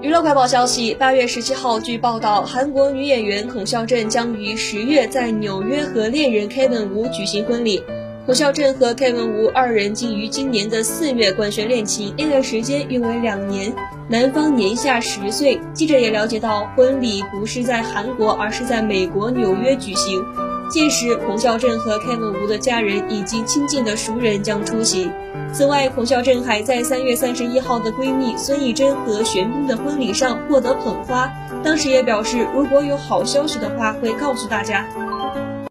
娱乐快报消息：八月十七号，据报道，韩国女演员孔孝真将于十月在纽约和恋人 Kevin 吴举行婚礼。孔孝真和 Kevin 吴二人竟于今年的四月官宣恋情，恋爱时间约为两年，男方年下十岁。记者也了解到，婚礼不是在韩国，而是在美国纽约举行。届时，孔孝镇和 Kevin 吴的家人以及亲近的熟人将出席。此外，孔孝镇还在三月三十一号的闺蜜孙艺珍和玄彬的婚礼上获得捧花，当时也表示，如果有好消息的话，会告诉大家。